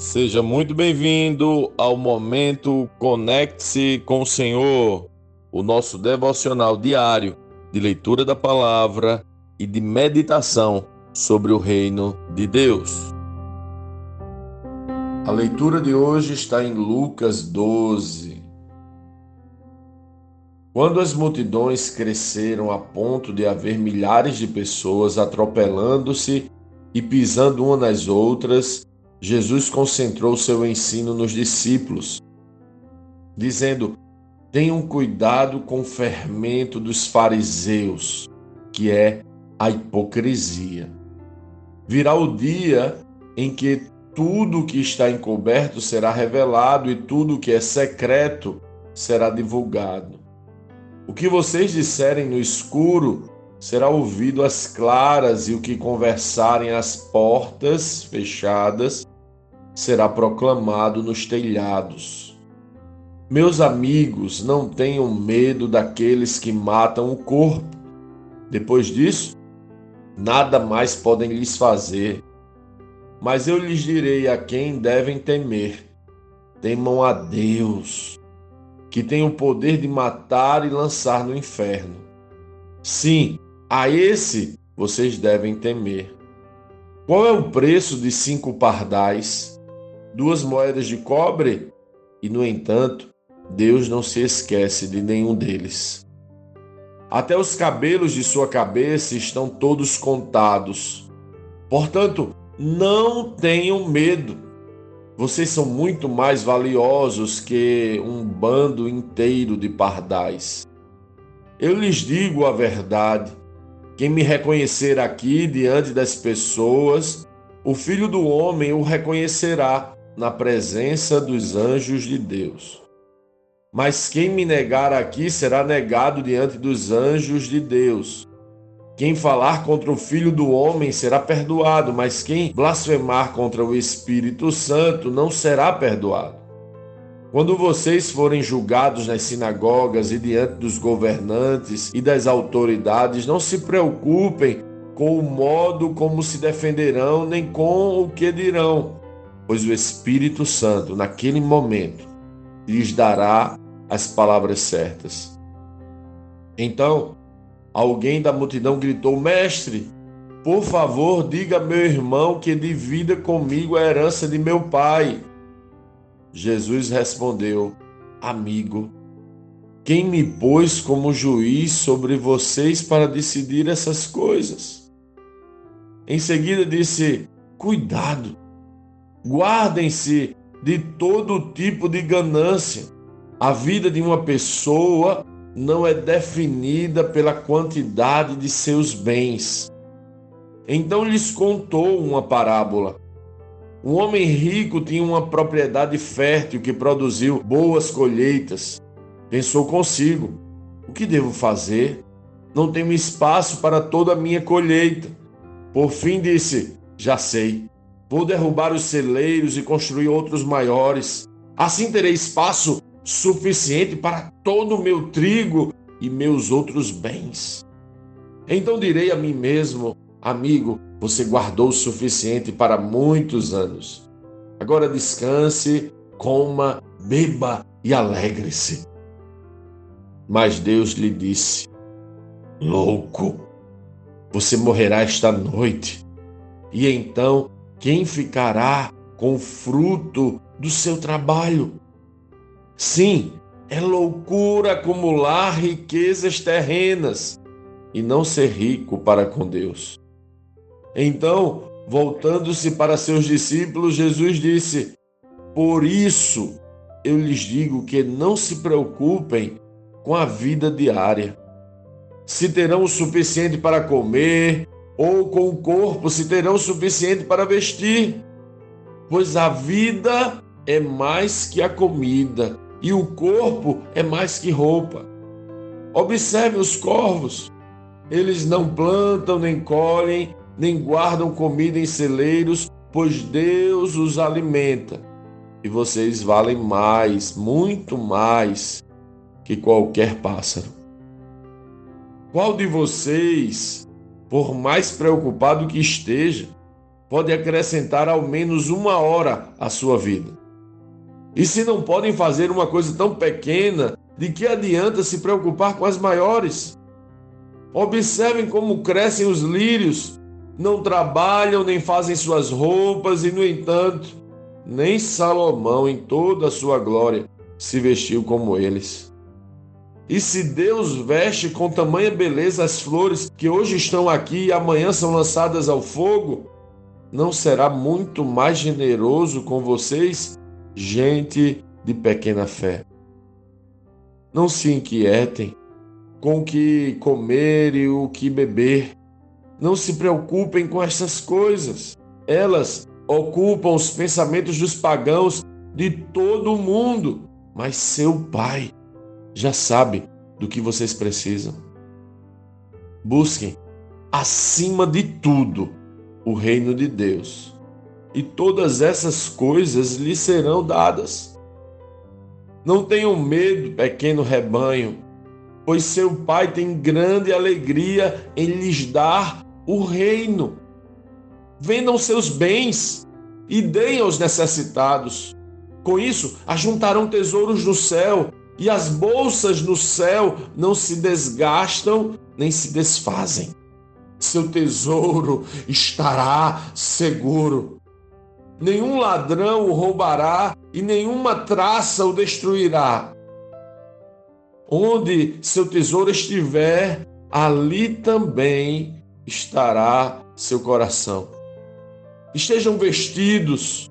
Seja muito bem-vindo ao momento Conecte-se com o Senhor, o nosso devocional diário de leitura da palavra e de meditação sobre o reino de Deus. A leitura de hoje está em Lucas 12. Quando as multidões cresceram a ponto de haver milhares de pessoas atropelando-se e pisando umas nas outras, Jesus concentrou seu ensino nos discípulos, dizendo: Tenham cuidado com o fermento dos fariseus, que é a hipocrisia. Virá o dia em que tudo o que está encoberto será revelado e tudo o que é secreto será divulgado. O que vocês disserem no escuro será ouvido às claras, e o que conversarem às portas fechadas será proclamado nos telhados. Meus amigos, não tenham medo daqueles que matam o corpo. Depois disso, nada mais podem lhes fazer. Mas eu lhes direi a quem devem temer: temam a Deus, que tem o poder de matar e lançar no inferno. Sim, a esse vocês devem temer. Qual é o preço de cinco pardais? duas moedas de cobre, e no entanto, Deus não se esquece de nenhum deles. Até os cabelos de sua cabeça estão todos contados. Portanto, não tenham medo. Vocês são muito mais valiosos que um bando inteiro de pardais. Eu lhes digo a verdade: quem me reconhecer aqui diante das pessoas, o filho do homem o reconhecerá na presença dos anjos de Deus. Mas quem me negar aqui será negado diante dos anjos de Deus. Quem falar contra o Filho do Homem será perdoado, mas quem blasfemar contra o Espírito Santo não será perdoado. Quando vocês forem julgados nas sinagogas e diante dos governantes e das autoridades, não se preocupem com o modo como se defenderão, nem com o que dirão pois o Espírito Santo, naquele momento, lhes dará as palavras certas. Então, alguém da multidão gritou: Mestre, por favor, diga a meu irmão que divida comigo a herança de meu pai. Jesus respondeu: Amigo, quem me pôs como juiz sobre vocês para decidir essas coisas? Em seguida disse: Cuidado, Guardem-se de todo tipo de ganância. A vida de uma pessoa não é definida pela quantidade de seus bens. Então lhes contou uma parábola. Um homem rico tinha uma propriedade fértil que produziu boas colheitas. Pensou consigo: o que devo fazer? Não tenho espaço para toda a minha colheita. Por fim disse: já sei. Vou derrubar os celeiros e construir outros maiores. Assim terei espaço suficiente para todo o meu trigo e meus outros bens. Então direi a mim mesmo, amigo, você guardou o suficiente para muitos anos. Agora descanse, coma, beba e alegre-se. Mas Deus lhe disse: Louco, você morrerá esta noite, e então quem ficará com o fruto do seu trabalho? Sim, é loucura acumular riquezas terrenas e não ser rico para com Deus. Então, voltando-se para seus discípulos, Jesus disse: Por isso eu lhes digo que não se preocupem com a vida diária. Se terão o suficiente para comer, ou com o corpo se terão o suficiente para vestir. Pois a vida é mais que a comida, e o corpo é mais que roupa. Observe os corvos. Eles não plantam, nem colhem, nem guardam comida em celeiros, pois Deus os alimenta. E vocês valem mais, muito mais que qualquer pássaro. Qual de vocês por mais preocupado que esteja, pode acrescentar ao menos uma hora à sua vida. E se não podem fazer uma coisa tão pequena, de que adianta se preocupar com as maiores? Observem como crescem os lírios, não trabalham nem fazem suas roupas, e no entanto, nem Salomão, em toda a sua glória, se vestiu como eles. E se Deus veste com tamanha beleza as flores que hoje estão aqui e amanhã são lançadas ao fogo, não será muito mais generoso com vocês, gente de pequena fé? Não se inquietem com o que comer e o que beber. Não se preocupem com essas coisas. Elas ocupam os pensamentos dos pagãos de todo o mundo, mas seu Pai já sabe do que vocês precisam. Busquem, acima de tudo, o reino de Deus, e todas essas coisas lhe serão dadas. Não tenham medo, pequeno rebanho, pois seu Pai tem grande alegria em lhes dar o reino. Vendam seus bens e deem aos necessitados. Com isso, ajuntarão tesouros no céu, e as bolsas no céu não se desgastam nem se desfazem. Seu tesouro estará seguro. Nenhum ladrão o roubará e nenhuma traça o destruirá. Onde seu tesouro estiver, ali também estará seu coração. Estejam vestidos,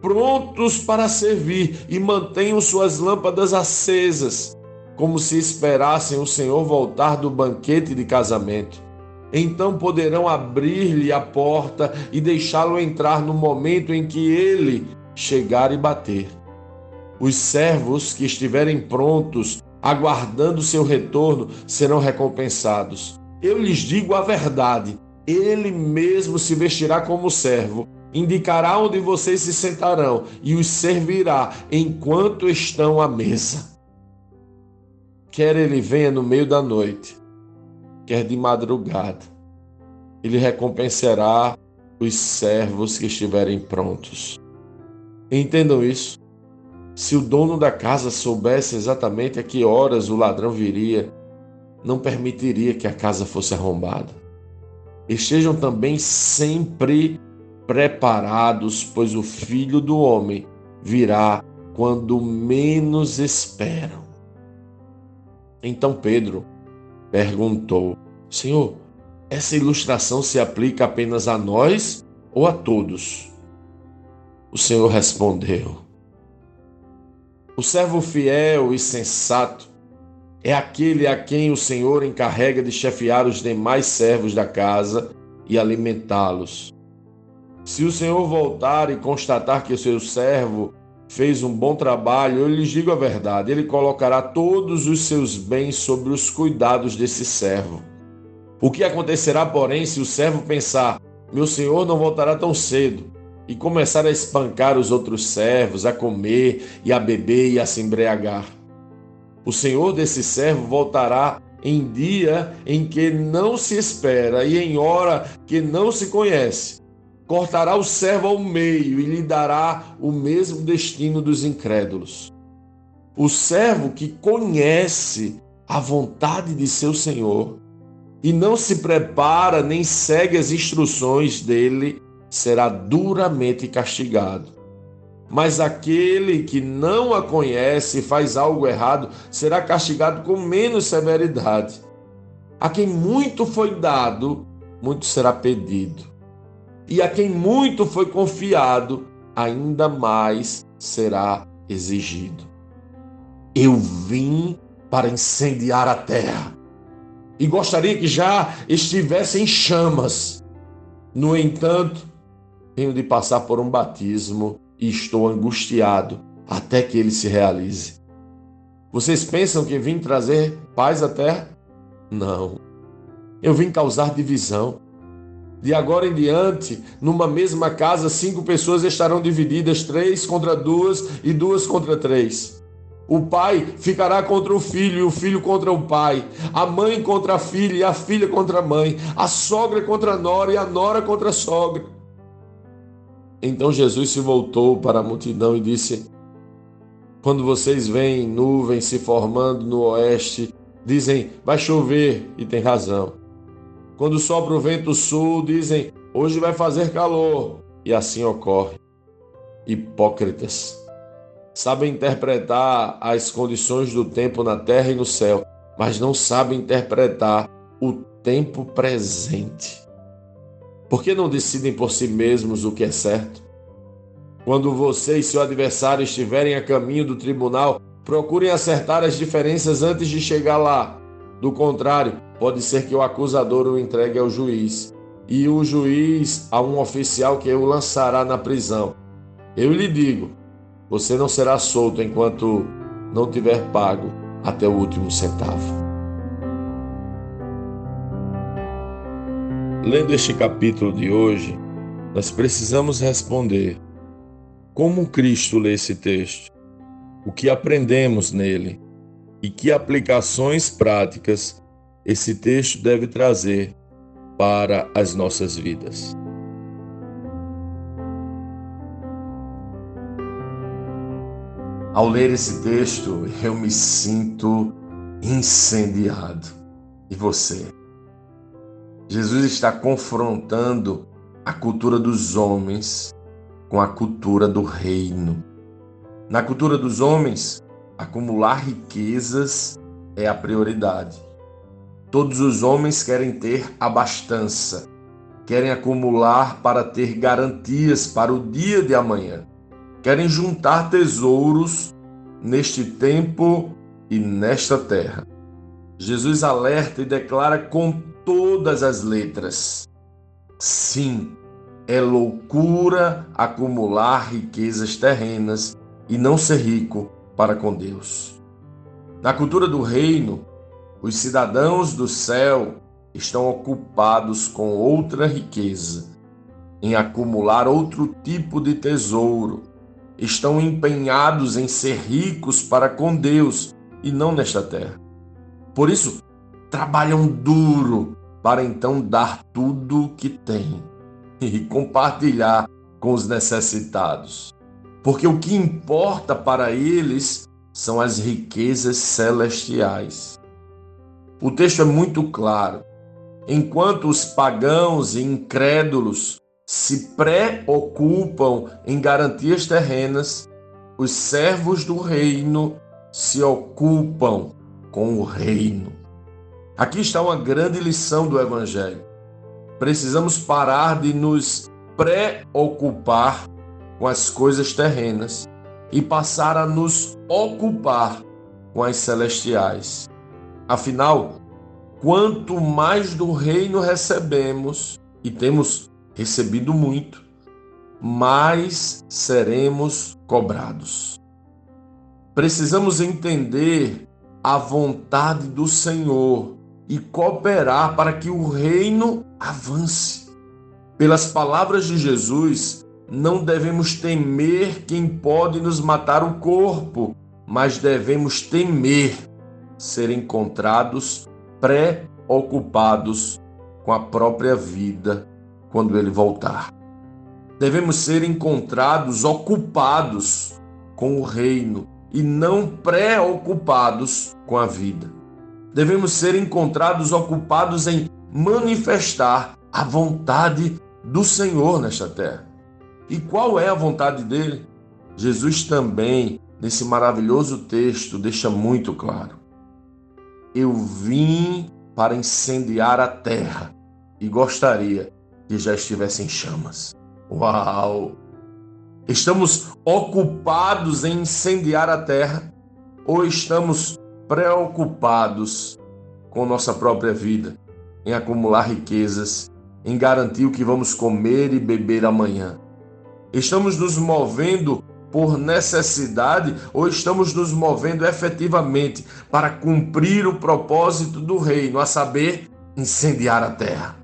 prontos para servir e mantenham suas lâmpadas acesas, como se esperassem o Senhor voltar do banquete de casamento. Então poderão abrir-lhe a porta e deixá-lo entrar no momento em que ele chegar e bater. Os servos que estiverem prontos aguardando seu retorno, serão recompensados. Eu lhes digo a verdade: ele mesmo se vestirá como servo, indicará onde vocês se sentarão e os servirá enquanto estão à mesa. Quer ele venha no meio da noite, quer de madrugada, ele recompensará os servos que estiverem prontos. Entendam isso. Se o dono da casa soubesse exatamente a que horas o ladrão viria, não permitiria que a casa fosse arrombada. Estejam também sempre preparados, pois o filho do homem virá quando menos esperam. Então Pedro perguntou: Senhor, essa ilustração se aplica apenas a nós ou a todos? O Senhor respondeu: o servo fiel e sensato é aquele a quem o Senhor encarrega de chefiar os demais servos da casa e alimentá-los. Se o Senhor voltar e constatar que o seu servo fez um bom trabalho, eu lhes digo a verdade: ele colocará todos os seus bens sobre os cuidados desse servo. O que acontecerá, porém, se o servo pensar: meu senhor não voltará tão cedo? e começar a espancar os outros servos, a comer e a beber e a se embriagar. O senhor desse servo voltará em dia em que não se espera e em hora que não se conhece. Cortará o servo ao meio e lhe dará o mesmo destino dos incrédulos. O servo que conhece a vontade de seu senhor e não se prepara nem segue as instruções dele, será duramente castigado. Mas aquele que não a conhece e faz algo errado será castigado com menos severidade. A quem muito foi dado, muito será pedido. E a quem muito foi confiado, ainda mais será exigido. Eu vim para incendiar a terra e gostaria que já estivesse em chamas. No entanto, tenho de passar por um batismo e estou angustiado até que ele se realize. Vocês pensam que vim trazer paz à terra? Não. Eu vim causar divisão. De agora em diante, numa mesma casa, cinco pessoas estarão divididas, três contra duas e duas contra três. O pai ficará contra o filho e o filho contra o pai, a mãe contra a filha e a filha contra a mãe, a sogra contra a nora e a nora contra a sogra. Então Jesus se voltou para a multidão e disse: Quando vocês veem nuvens se formando no oeste, dizem: Vai chover, e tem razão. Quando sopra o vento sul, dizem: Hoje vai fazer calor, e assim ocorre. Hipócritas. Sabem interpretar as condições do tempo na terra e no céu, mas não sabem interpretar o tempo presente. Por que não decidem por si mesmos o que é certo? Quando você e seu adversário estiverem a caminho do tribunal, procurem acertar as diferenças antes de chegar lá. Do contrário, pode ser que o acusador o entregue ao juiz e o juiz a um oficial que o lançará na prisão. Eu lhe digo: você não será solto enquanto não tiver pago até o último centavo. Lendo este capítulo de hoje, nós precisamos responder: como Cristo lê esse texto? O que aprendemos nele? E que aplicações práticas esse texto deve trazer para as nossas vidas? Ao ler esse texto, eu me sinto incendiado. E você? Jesus está confrontando a cultura dos homens com a cultura do reino. Na cultura dos homens, acumular riquezas é a prioridade. Todos os homens querem ter abastança, querem acumular para ter garantias para o dia de amanhã, querem juntar tesouros neste tempo e nesta terra. Jesus alerta e declara com todas as letras. Sim, é loucura acumular riquezas terrenas e não ser rico para com Deus. Na cultura do reino, os cidadãos do céu estão ocupados com outra riqueza, em acumular outro tipo de tesouro. Estão empenhados em ser ricos para com Deus e não nesta terra. Por isso, trabalham duro para então dar tudo o que têm e compartilhar com os necessitados. Porque o que importa para eles são as riquezas celestiais. O texto é muito claro. Enquanto os pagãos e incrédulos se preocupam em garantias terrenas, os servos do reino se ocupam com o reino. Aqui está uma grande lição do Evangelho. Precisamos parar de nos preocupar com as coisas terrenas e passar a nos ocupar com as celestiais. Afinal, quanto mais do reino recebemos, e temos recebido muito, mais seremos cobrados. Precisamos entender a vontade do Senhor e cooperar para que o reino avance. Pelas palavras de Jesus, não devemos temer quem pode nos matar o corpo, mas devemos temer ser encontrados preocupados com a própria vida quando ele voltar. Devemos ser encontrados ocupados com o reino e não preocupados com a vida. Devemos ser encontrados ocupados em manifestar a vontade do Senhor nesta terra. E qual é a vontade dele? Jesus também, nesse maravilhoso texto, deixa muito claro. Eu vim para incendiar a terra e gostaria que já estivesse em chamas. Uau! Estamos ocupados em incendiar a terra ou estamos preocupados com nossa própria vida, em acumular riquezas, em garantir o que vamos comer e beber amanhã? Estamos nos movendo por necessidade ou estamos nos movendo efetivamente para cumprir o propósito do reino, a saber, incendiar a terra?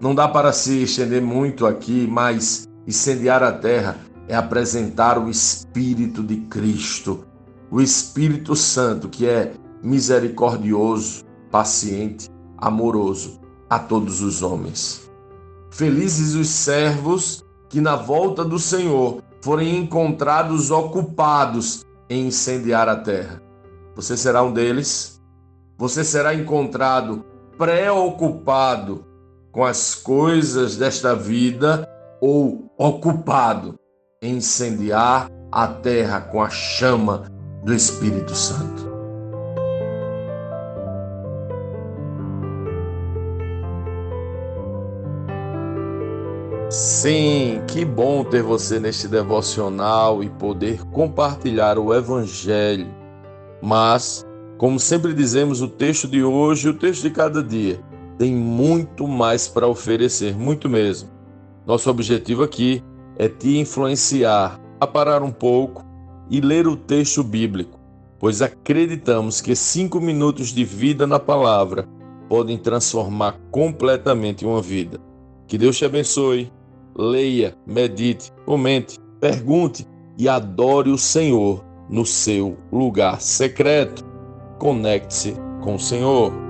Não dá para se estender muito aqui, mas Incendiar a terra é apresentar o Espírito de Cristo, o Espírito Santo, que é misericordioso, paciente, amoroso a todos os homens. Felizes os servos que na volta do Senhor forem encontrados ocupados em incendiar a terra. Você será um deles? Você será encontrado preocupado com as coisas desta vida ou ocupado em incendiar a terra com a chama do Espírito Santo? Sim, que bom ter você neste devocional e poder compartilhar o Evangelho. Mas, como sempre dizemos, o texto de hoje o texto de cada dia tem muito mais para oferecer, muito mesmo. Nosso objetivo aqui é te influenciar a parar um pouco e ler o texto bíblico, pois acreditamos que cinco minutos de vida na palavra podem transformar completamente uma vida. Que Deus te abençoe leia, medite, comente, pergunte e adore o Senhor no seu lugar secreto. Conecte-se com o Senhor.